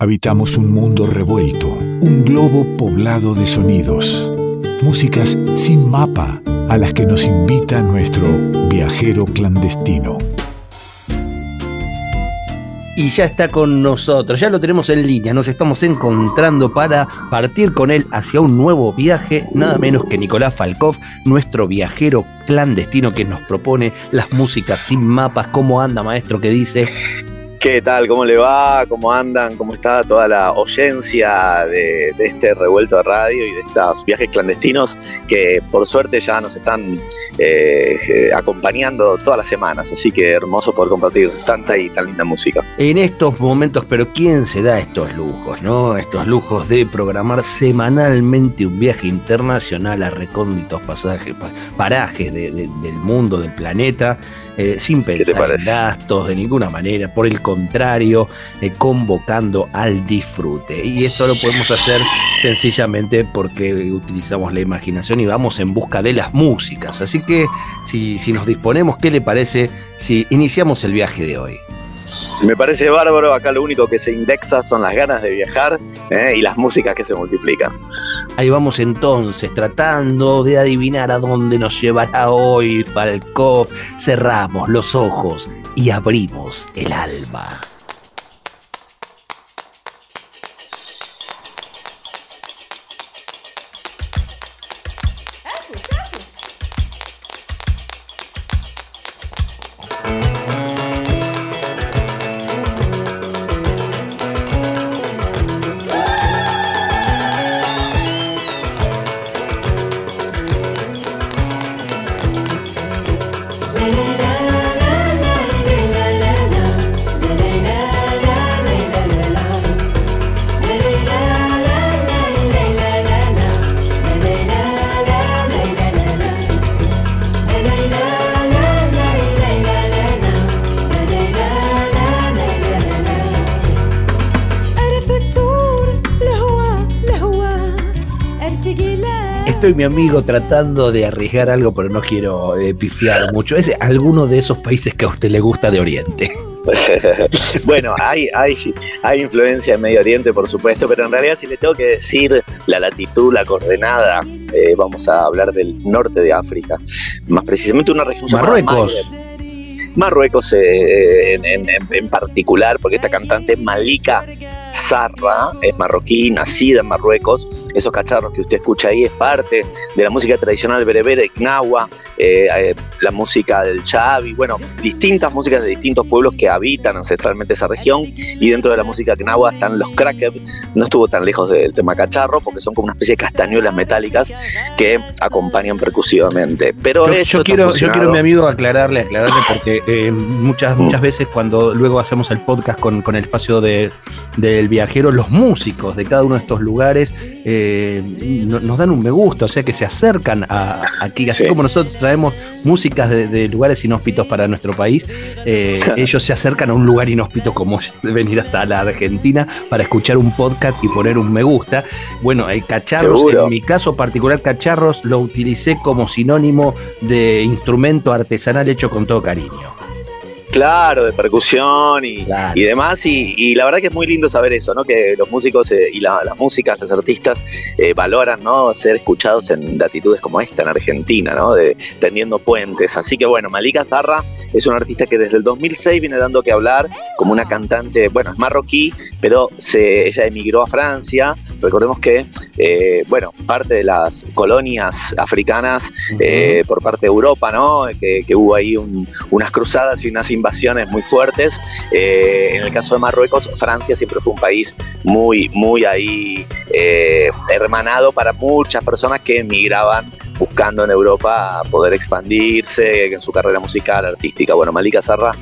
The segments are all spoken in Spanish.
Habitamos un mundo revuelto, un globo poblado de sonidos, músicas sin mapa a las que nos invita nuestro viajero clandestino. Y ya está con nosotros, ya lo tenemos en línea, nos estamos encontrando para partir con él hacia un nuevo viaje, nada menos que Nicolás Falkov, nuestro viajero clandestino que nos propone las músicas sin mapas. ¿Cómo anda, maestro? ¿Qué dice? ¿Qué tal? ¿Cómo le va? ¿Cómo andan? ¿Cómo está toda la oyencia de, este revuelto de radio y de estos viajes clandestinos que por suerte ya nos están eh, acompañando todas las semanas? Así que hermoso poder compartir tanta y tan linda música. En estos momentos, pero ¿quién se da estos lujos, no? Estos lujos de programar semanalmente un viaje internacional a recónditos pasajes, parajes del mundo, del planeta, eh, sin pensar en gastos de ninguna manera, por el contrario, eh, convocando al disfrute. Y esto lo podemos hacer sencillamente porque utilizamos la imaginación y vamos en busca de las músicas. Así que si, si nos disponemos, ¿qué le parece si iniciamos el viaje de hoy? Me parece bárbaro, acá lo único que se indexa son las ganas de viajar eh, y las músicas que se multiplican. Ahí vamos entonces, tratando de adivinar a dónde nos llevará hoy Falkov. Cerramos los ojos y abrimos el alma. Estoy mi amigo tratando de arriesgar algo, pero no quiero eh, pifiar mucho. ¿Es alguno de esos países que a usted le gusta de Oriente? bueno, hay, hay, hay influencia en Medio Oriente, por supuesto, pero en realidad si le tengo que decir la latitud, la coordenada, eh, vamos a hablar del norte de África, más precisamente una región Marruecos. Marruecos eh, en, particular, porque esta cantante Malika Zarra es marroquí, nacida en Marruecos. Esos cacharros que usted escucha ahí es parte de la música tradicional berebere, Gnawa, eh, eh, la música del Chavi, bueno, distintas músicas de distintos pueblos que habitan ancestralmente esa región. Y dentro de la música Gnawa están los crackers, no estuvo tan lejos del tema cacharro, porque son como una especie de castañuelas metálicas que acompañan percusivamente. Pero yo, quiero, yo quiero, mi amigo, aclararle, aclararle, porque eh, muchas, mm. muchas veces cuando luego hacemos el podcast con, con el espacio de, del viajero, los músicos de cada uno de estos lugares eh, nos dan un me gusta, o sea que se acercan a, aquí, así como nosotros traemos músicas de, lugares inhóspitos para nuestro país, eh, ellos se acercan a un lugar inhóspito como venir hasta la Argentina para escuchar un podcast y poner un me gusta. Bueno, hay cacharros, en mi caso particular, cacharros lo utilicé como sinónimo de instrumento artesanal hecho con todo cariño. Claro, de percusión y, demás. Y, la verdad que es muy lindo saber eso, ¿no? Que los músicos eh, y las músicas, los artistas eh, valoran, ¿no? Ser escuchados en latitudes como esta, en Argentina, ¿no? De, tendiendo puentes. Así que bueno, Malika Zarra es una artista que desde el 2006 viene dando que hablar como una cantante, bueno, es marroquí, pero se, ella emigró a Francia. Recordemos que, eh, bueno, parte de las colonias africanas por parte de Europa, ¿no? Que, hubo ahí unas cruzadas y unas invasiones muy fuertes. Eh, en el caso de Marruecos, Francia siempre fue un país muy, muy ahí eh, hermanado para muchas personas que emigraban buscando en Europa poder expandirse en su carrera musical, artística. Bueno, Malika Sarra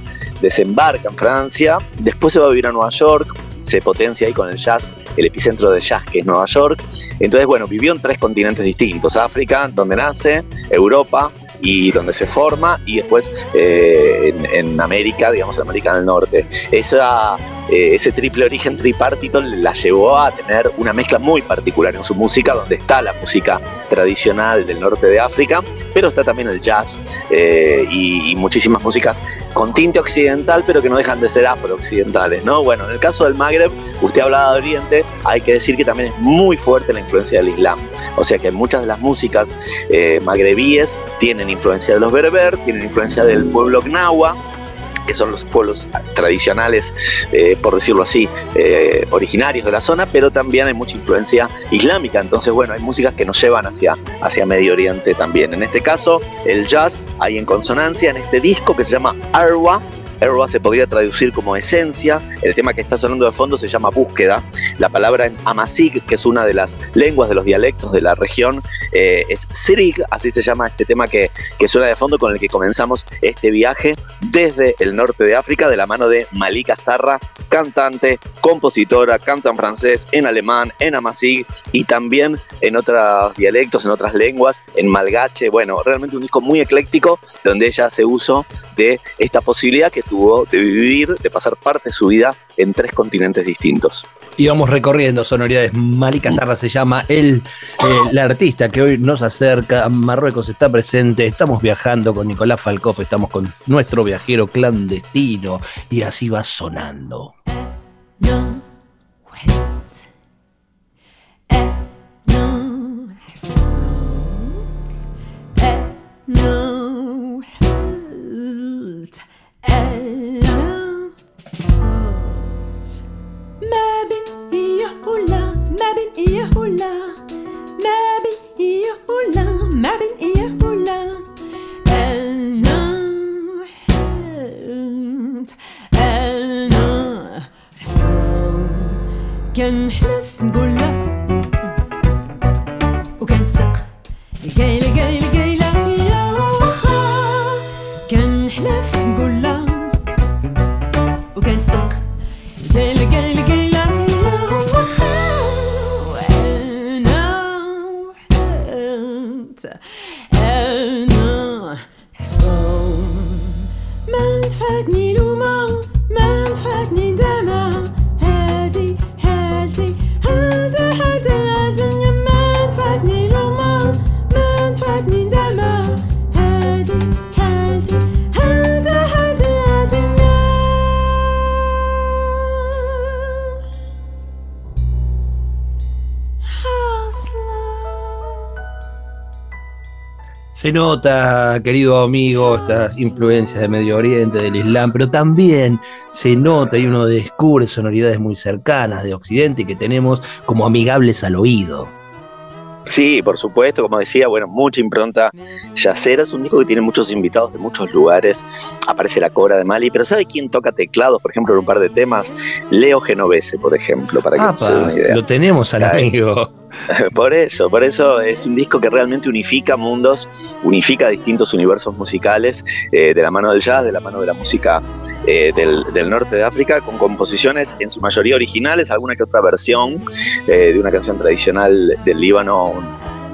desembarca en Francia, después se va a vivir a Nueva York, se potencia ahí con el jazz, el epicentro del jazz que es Nueva York. Entonces, bueno, vivió en tres continentes distintos, África, donde nace, Europa y donde se forma y después eh, en, América, digamos en América del Norte. Esa eh, ese triple origen tripartito la llevó a tener una mezcla muy particular en su música, donde está la música tradicional del norte de África, pero está también el jazz eh, y, muchísimas músicas con tinte occidental, pero que no dejan de ser afro-occidentales, ¿no? Bueno, en el caso del Magreb, usted hablaba de Oriente, hay que decir que también es muy fuerte la influencia del Islam. O sea que muchas de las músicas eh, magrebíes tienen influencia de los berber, tienen influencia del pueblo gnawa, que son los pueblos tradicionales, eh, por decirlo así, eh, originarios de la zona, pero también hay mucha influencia islámica. Entonces, bueno, hay músicas que nos llevan hacia, hacia Medio Oriente también. En este caso, el jazz hay en consonancia en este disco que se llama Arwa, Erwa se podría traducir como esencia. El tema que está sonando de fondo se llama búsqueda. La palabra en Amazigh, que es una de las lenguas de los dialectos de la región, eh, es Sirig, así se llama este tema que, que suena de fondo con el que comenzamos este viaje desde el norte de África de la mano de Malika Sarra, cantante, compositora, canta en francés, en alemán, en Amazigh y también en otros dialectos, en otras lenguas, en malgache. Bueno, realmente un disco muy ecléctico donde ella hace uso de esta posibilidad que tuvo de vivir, de pasar parte de su vida en tres continentes distintos. Y vamos recorriendo sonoridades. Malika Sarra se llama él, eh, la artista que hoy nos acerca. Marruecos está presente. Estamos viajando con Nicolás Falcoff, estamos con nuestro viajero clandestino y así va sonando. كنحلف نقول Se nota, querido amigo, estas influencias de Medio Oriente, del Islam, pero también se nota y uno descubre sonoridades muy cercanas de Occidente y que tenemos como amigables al oído. Sí, por supuesto, como decía, bueno, mucha impronta yacera. Es un disco que tiene muchos invitados de muchos lugares. Aparece la Cobra de Mali, pero ¿sabe quién toca teclados, por ejemplo, en un par de temas? Leo Genovese, por ejemplo, para que Apa, se den una idea. Lo tenemos al amigo. Por eso, por eso es un disco que realmente unifica mundos, unifica distintos universos musicales, eh, de la mano del jazz, de la mano de la música eh, del, norte de África, con composiciones en su mayoría originales, alguna que otra versión eh, de una canción tradicional del Líbano,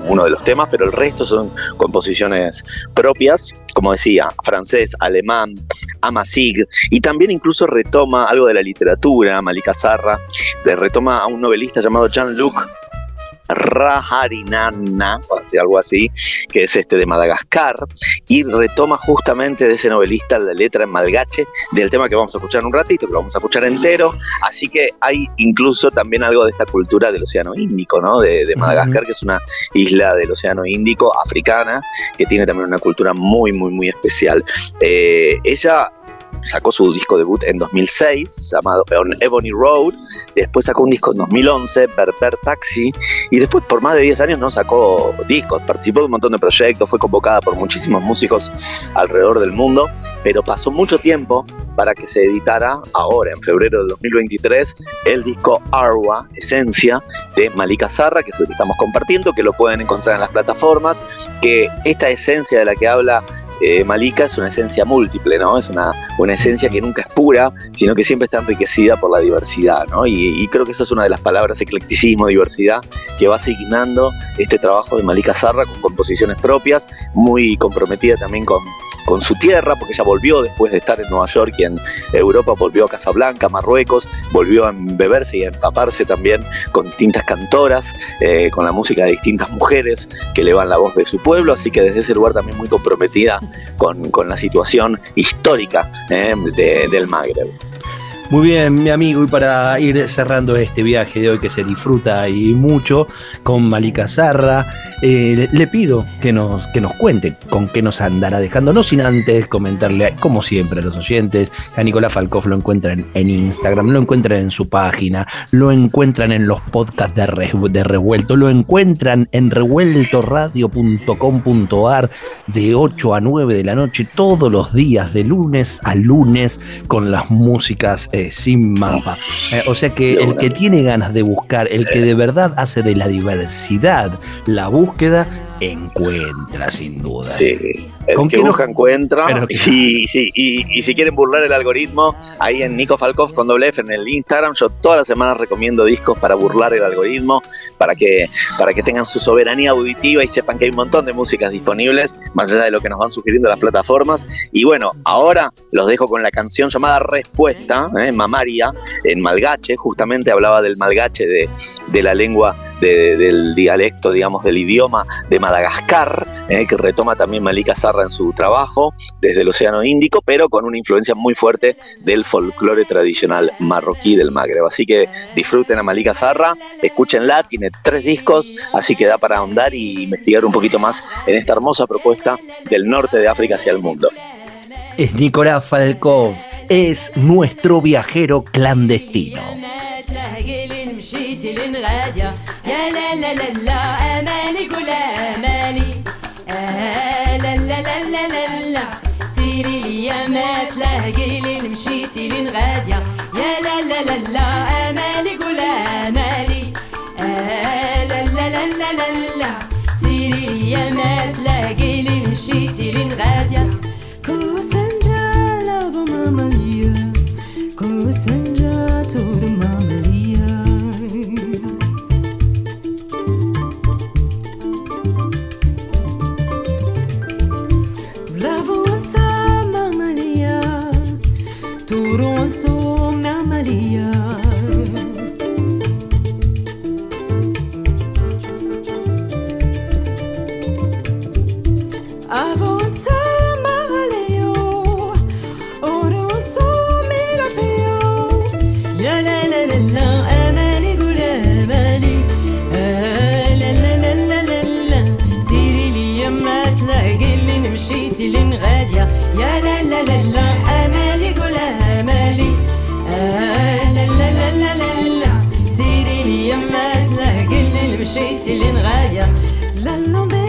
uno de los temas, pero el resto son composiciones propias, como decía, francés, alemán, amazigh, y también incluso retoma algo de la literatura, Malika Sarra, retoma a un novelista llamado Jean-Luc Raharinana, o así, algo así, que es este de Madagascar, y retoma justamente de ese novelista la letra en malgache del tema que vamos a escuchar en un ratito, que lo vamos a escuchar entero, así que hay incluso también algo de esta cultura del Océano Índico, ¿no? De, de Madagascar, que es una isla del Océano Índico, africana, que tiene también una cultura muy, muy, muy especial. Eh, ella sacó su disco debut en 2006, llamado On Ebony Road, después sacó un disco en 2011, Berber Taxi, y después por más de 10 años no sacó discos, participó de un montón de proyectos, fue convocada por muchísimos músicos alrededor del mundo, pero pasó mucho tiempo para que se editara ahora, en febrero del 2023, el disco Arwa, Esencia, de Malika Sarra, que es que estamos compartiendo, que lo pueden encontrar en las plataformas, que esta esencia de la que habla eh, Malika es una esencia múltiple, ¿no? Es una, una esencia que nunca es pura, sino que siempre está enriquecida por la diversidad, ¿no? Y, y creo que esa es una de las palabras, eclecticismo, diversidad, que va asignando este trabajo de Malika Sarra con composiciones propias, muy comprometida también con, con su tierra, porque ella volvió después de estar en Nueva York y en Europa, volvió a Casablanca, Marruecos, volvió a beberse y a empaparse también con distintas cantoras, eh, con la música de distintas mujeres que elevan la voz de su pueblo, así que desde ese lugar también muy comprometida con, la situación histórica eh, del Magreb. Muy bien, mi amigo, y para ir cerrando este viaje de hoy que se disfruta y mucho con Malika Zarra, eh, le pido que nos, que nos cuente con qué nos andará dejando, no sin antes comentarle, como siempre, a los oyentes, a Nicolás Falcoff lo encuentran en Instagram, lo encuentran en su página, lo encuentran en los podcasts de, de Revuelto, lo encuentran en revueltoradio.com.ar de 8 a 9 de la noche todos los días, de lunes a lunes, con las músicas. Eh, sin mapa. Eh, o sea que el que tiene ganas de buscar, el que de verdad hace de la diversidad la búsqueda, encuentra sin duda. Sí. El que busca encuentra. sí, sí, y, si quieren burlar el algoritmo, ahí en Nico Falkov con doble F en el Instagram, yo todas las semanas recomiendo discos para burlar el algoritmo, para que, para que tengan su soberanía auditiva y sepan que hay un montón de músicas disponibles, más allá de lo que nos van sugiriendo las plataformas. Y bueno, ahora los dejo con la canción llamada Respuesta, ¿eh? Mamaria, en Malgache, justamente hablaba del Malgache, de, de la lengua, del dialecto, digamos, del idioma de Madagascar, ¿eh? que retoma también Malika en su trabajo desde el Océano Índico, pero con una influencia muy fuerte del folclore tradicional marroquí del Magreb. Así que disfruten a Malika Zarra, escúchenla, tiene tres discos, así que da para ahondar y investigar un poquito más en esta hermosa propuesta del norte de África hacia el mundo. Es Nicolás Falkov, es nuestro viajero clandestino. يا لا لا لا لا أمالي قول أمالي. آه، لا لا لا لا لا لا. سيري ليا ما تلاقي لين مشيتي لين غادية. يا لا لا لا لا La lande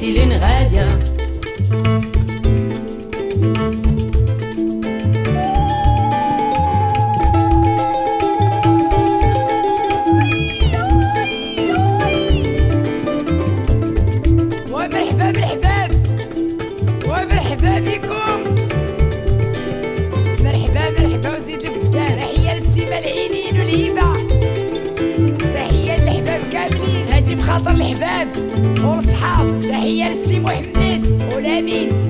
ستيلين غادية الباب. والصحاب تحية للسي محمد ولامين